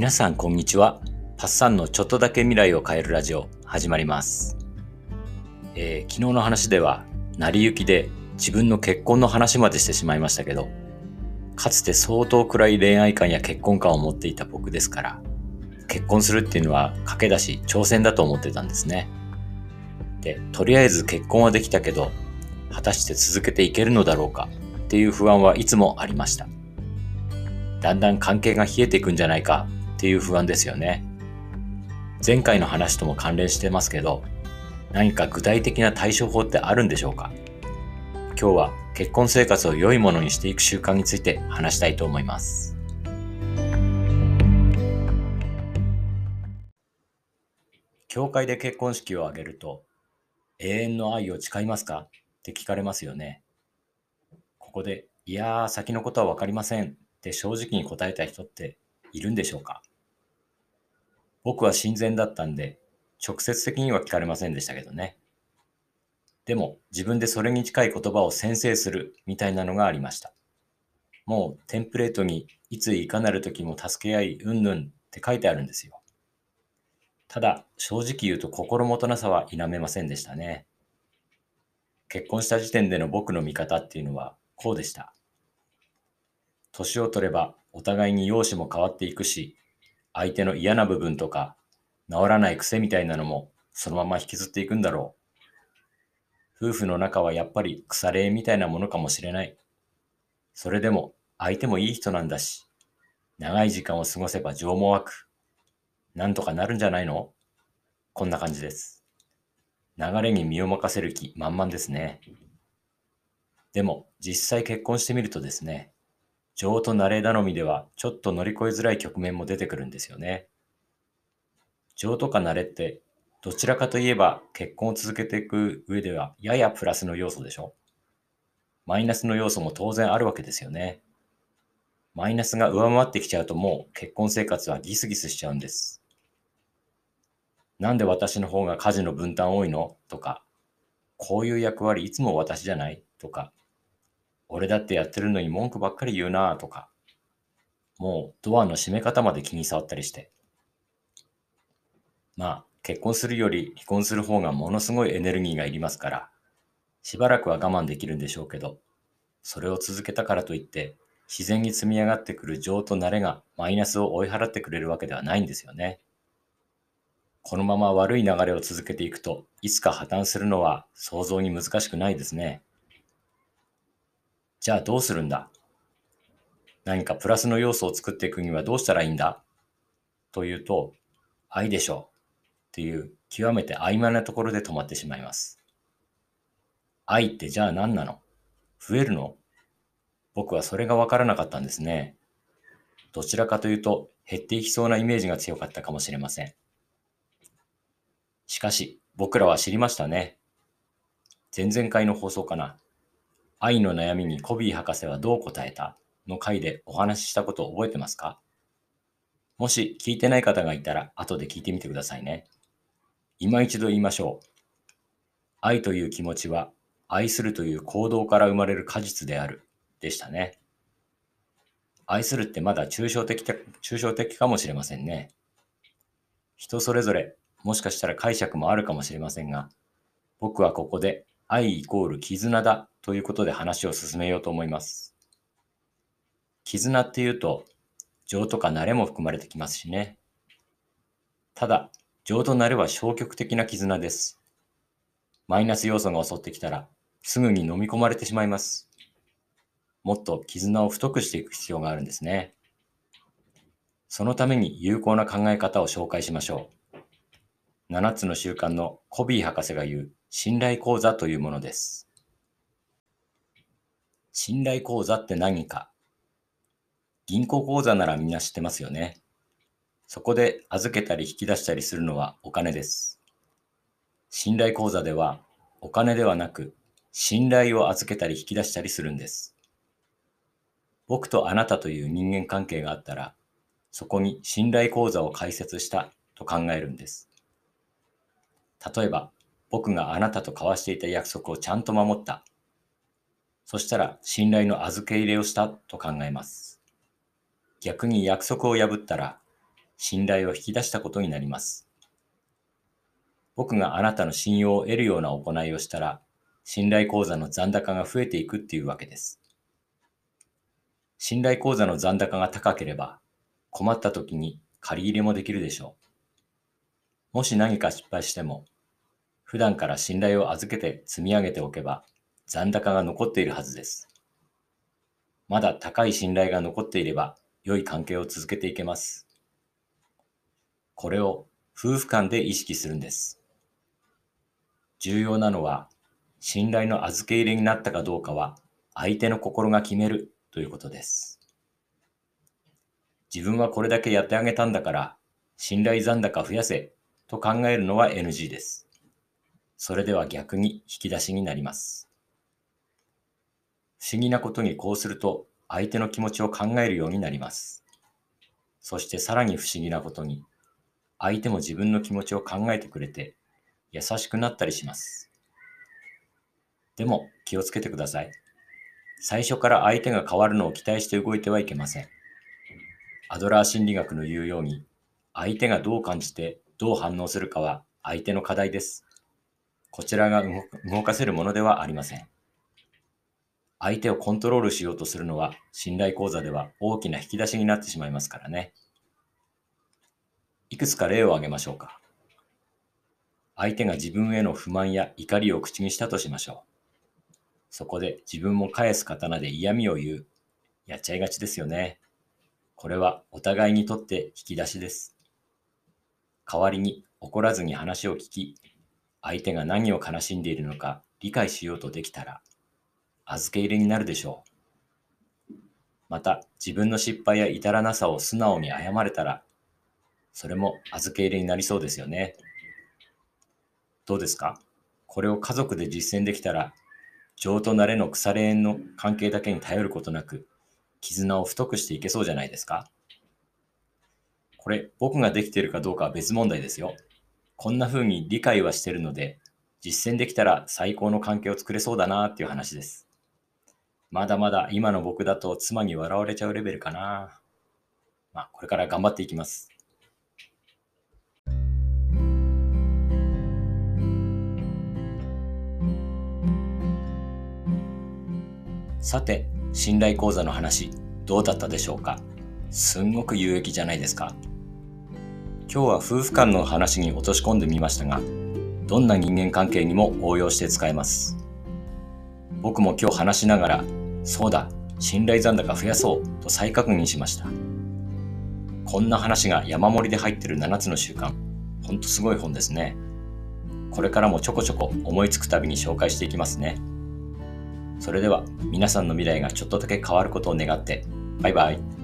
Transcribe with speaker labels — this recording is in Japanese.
Speaker 1: 皆さんこんにちは。パッサンのちょっとだけ未来を変えるラジオ始まります。えー昨日の話では、成り行きで自分の結婚の話までしてしまいましたけど、かつて相当暗い恋愛観や結婚観を持っていた僕ですから、結婚するっていうのは賭けだし挑戦だと思ってたんですね。で、とりあえず結婚はできたけど、果たして続けていけるのだろうかっていう不安はいつもありました。だんだん関係が冷えていくんじゃないかっていう不安ですよね。前回の話とも関連してますけど、何か具体的な対処法ってあるんでしょうか？今日は結婚生活を良いものにしていく習慣について話したいと思います。教会で結婚式を挙げると、永遠の愛を誓いますか？って聞かれますよね。ここで、いやー、先のことはわかりませんって正直に答えた人っているんでしょうか？僕は親善だったんで、直接的には聞かれませんでしたけどね。でも、自分でそれに近い言葉を先制するみたいなのがありました。もう、テンプレートにいついかなる時も助け合い、うんぬんって書いてあるんですよ。ただ、正直言うと心もとなさは否めませんでしたね。結婚した時点での僕の見方っていうのはこうでした。年を取ればお互いに容姿も変わっていくし、相手の嫌な部分とか治らない癖みたいなのもそのまま引きずっていくんだろう。夫婦の仲はやっぱり腐れ縁みたいなものかもしれない。それでも相手もいい人なんだし、長い時間を過ごせば情も湧く。なんとかなるんじゃないの？こんな感じです。流れに身を任せる気満々ですね。でも実際結婚してみるとですね、情と慣れ頼みではちょっと乗り越えづらい局面も出てくるんですよね。情とか慣れってどちらかといえば結婚を続けていく上ではややプラスの要素でしょマイナスの要素も当然あるわけですよね。マイナスが上回ってきちゃうともう結婚生活はギスギスしちゃうんです。なんで私の方が家事の分担多いの？とか、こういう役割いつも私じゃない？とか、俺だってやってるのに文句ばっかり言うなとか、もうドアの閉め方まで気に障ったりして。まあ、結婚するより離婚する方がものすごいエネルギーがいりますから、しばらくは我慢できるんでしょうけど、それを続けたからといって、自然に積み上がってくる情と慣れがマイナスを追い払ってくれるわけではないんですよね。このまま悪い流れを続けていくと、いつか破綻するのは想像に難しくないですね。じゃあどうするんだ？何かプラスの要素を作っていくにはどうしたらいいんだ？というと、愛でしょうっていう極めて曖昧なところで止まってしまいます。愛ってじゃあ何なの？増えるの？僕はそれがわからなかったんですね。どちらかというと減っていきそうなイメージが強かったかもしれません。しかし、僕らは知りましたね。前々回の放送かな。愛の悩みにコビー博士はどう答えた？の回でお話ししたことを覚えてますか？もし聞いてない方がいたら後で聞いてみてくださいね。今一度言いましょう。愛という気持ちは愛するという行動から生まれる果実であるでしたね。愛するってまだ抽象的抽象的かもしれませんね。人それぞれもしかしたら解釈もあるかもしれませんが、僕はここで愛イコール絆だということで話を進めようと思います。絆っていうと、情とか慣れも含まれてきますしね。ただ、情と慣れは消極的な絆です。マイナス要素が襲ってきたら、すぐに飲み込まれてしまいます。もっと絆を太くしていく必要があるんですね。そのために有効な考え方を紹介しましょう。7つの習慣のコビー博士が言う信頼講座というものです。信頼講座って何か？銀行口座ならみんな知ってますよね。そこで預けたり引き出したりするのはお金です。信頼口座ではお金ではなく信頼を預けたり引き出したりするんです。僕とあなたという人間関係があったら、そこに信頼口座を開設したと考えるんです。例えば、僕があなたと交わしていた約束をちゃんと守った。そしたら信頼の預け入れをしたと考えます。逆に約束を破ったら、信頼を引き出したことになります。僕があなたの信用を得るような行いをしたら、信頼口座の残高が増えていくっていうわけです。信頼口座の残高が高ければ、困った時に借り入れもできるでしょう。もし何か失敗しても、普段から信頼を預けて積み上げておけば、残高が残っているはずです。まだ高い信頼が残っていれば、良い関係を続けていけます。これを夫婦間で意識するんです。重要なのは、信頼の預け入れになったかどうかは、相手の心が決めるということです。自分はこれだけやってあげたんだから、信頼残高増やせと考えるのは NG です。それでは逆に引き出しになります。不思議なことにこうすると相手の気持ちを考えるようになります。そしてさらに不思議なことに、相手も自分の気持ちを考えてくれて優しくなったりします。でも気をつけてください。最初から相手が変わるのを期待して動いてはいけません。アドラー心理学の言うように、相手がどう感じてどう反応するかは相手の課題です。こちらが動かせるものではありません。相手をコントロールしようとするのは信頼講座では大きな引き出しになってしまいますからね。いくつか例を挙げましょうか。相手が自分への不満や怒りを口にしたとしましょう。そこで自分も返す刀で嫌味を言う。やっちゃいがちですよね。これはお互いにとって引き出しです。代わりに怒らずに話を聞き、相手が何を悲しんでいるのか理解しようとできたら、預け入れになるでしょう。また、自分の失敗や至らなさを素直に謝れたら、それも預け入れになりそうですよね。どうですか？これを家族で実践できたら、情と慣れの腐れ縁の関係だけに頼ることなく、絆を太くしていけそうじゃないですか？これ、僕ができているかどうかは別問題ですよ。こんな風に理解はしてるので、実践できたら最高の関係を作れそうだなっていう話です。まだまだ今の僕だと妻に笑われちゃうレベルかな。まあ、これから頑張っていきます。さて、信頼講座の話、どうだったでしょうか？すんごく有益じゃないですか今日は夫婦間の話に落とし込んでみましたが、どんな人間関係にも応用して使えます。僕も今日話しながら、そうだ、信頼残高増やそうと再確認しました。こんな話が山盛りで入ってる7つの習慣、ほんとすごい本ですね。これからもちょこちょこ思いつくたびに紹介していきますね。それでは皆さんの未来がちょっとだけ変わることを願って、バイバイ。